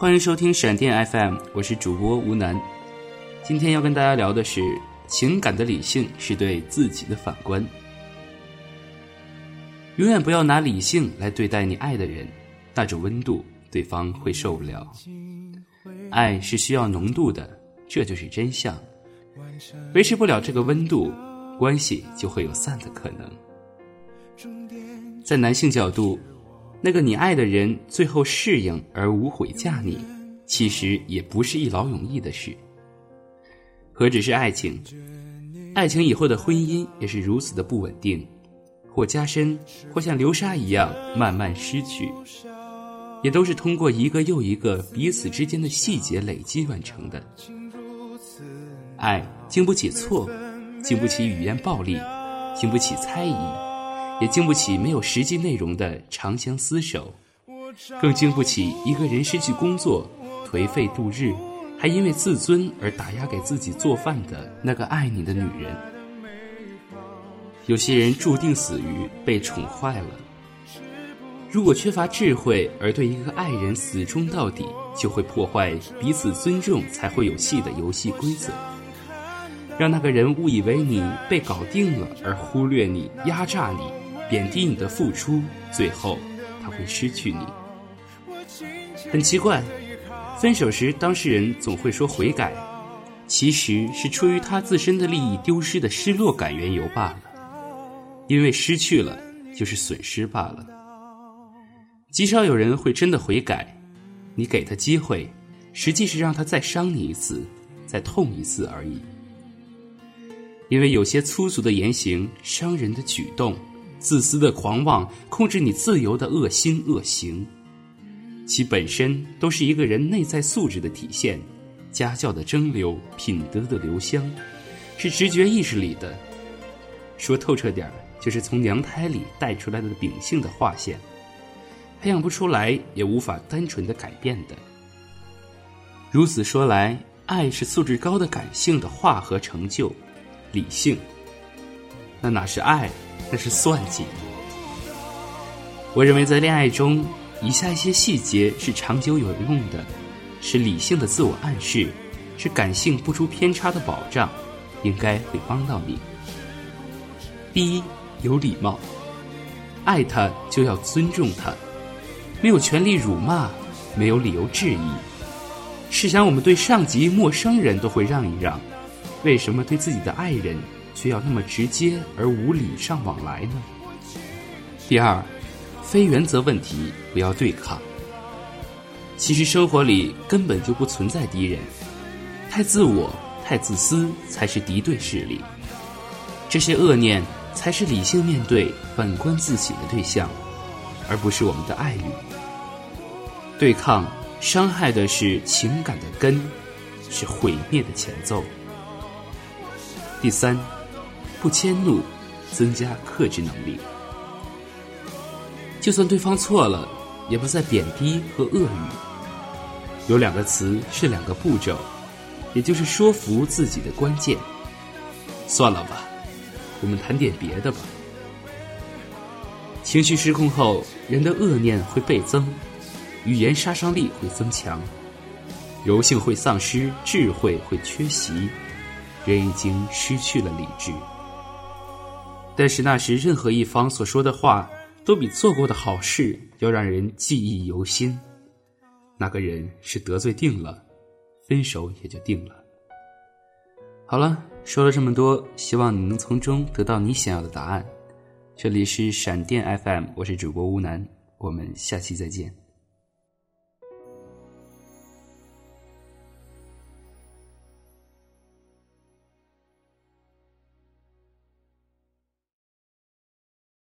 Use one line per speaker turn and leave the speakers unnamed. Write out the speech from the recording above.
欢迎收听闪电 FM，我是主播吴楠。今天要跟大家聊的是情感的理性是对自己的反观。永远不要拿理性来对待你爱的人，那种温度对方会受不了。爱是需要浓度的，这就是真相。维持不了这个温度，关系就会有散的可能。在男性角度。那个你爱的人最后适应而无悔嫁你，其实也不是一劳永逸的事。何止是爱情，爱情以后的婚姻也是如此的不稳定，或加深，或像流沙一样慢慢失去，也都是通过一个又一个彼此之间的细节累积完成的。爱经不起错，经不起语言暴力，经不起猜疑。也经不起没有实际内容的长相厮守，更经不起一个人失去工作、颓废度日，还因为自尊而打压给自己做饭的那个爱你的女人。有些人注定死于被宠坏了。如果缺乏智慧而对一个爱人死忠到底，就会破坏彼此尊重才会有戏的游戏规则，让那个人误以为你被搞定了，而忽略你、压榨你。贬低你的付出，最后他会失去你。很奇怪，分手时当事人总会说悔改，其实是出于他自身的利益丢失的失落感缘由罢了。因为失去了就是损失罢了。极少有人会真的悔改，你给他机会，实际是让他再伤你一次，再痛一次而已。因为有些粗俗的言行，伤人的举动。自私的狂妄，控制你自由的恶心恶行，其本身都是一个人内在素质的体现，家教的蒸馏，品德的留香，是直觉意识里的。说透彻点儿，就是从娘胎里带出来的秉性的划线，培养不出来，也无法单纯的改变的。如此说来，爱是素质高的感性的化合成就，理性，那哪是爱？那是算计。我认为，在恋爱中，以下一些细节是长久有用的，是理性的自我暗示，是感性不出偏差的保障，应该会帮到你。第一，有礼貌，爱他就要尊重他，没有权利辱骂，没有理由质疑。试想，我们对上级、陌生人都会让一让，为什么对自己的爱人？却要那么直接而无礼尚往来呢？第二，非原则问题不要对抗。其实生活里根本就不存在敌人，太自我、太自私才是敌对势力。这些恶念才是理性面对、反观自省的对象，而不是我们的爱侣。对抗伤害的是情感的根，是毁灭的前奏。第三。不迁怒，增加克制能力。就算对方错了，也不再贬低和恶语。有两个词是两个步骤，也就是说服自己的关键。算了吧，我们谈点别的吧。情绪失控后，人的恶念会倍增，语言杀伤力会增强，柔性会丧失，智慧会缺席，人已经失去了理智。但是那时，任何一方所说的话，都比做过的好事要让人记忆犹新。那个人是得罪定了，分手也就定了。好了，说了这么多，希望你能从中得到你想要的答案。这里是闪电 FM，我是主播乌楠，我们下期再见。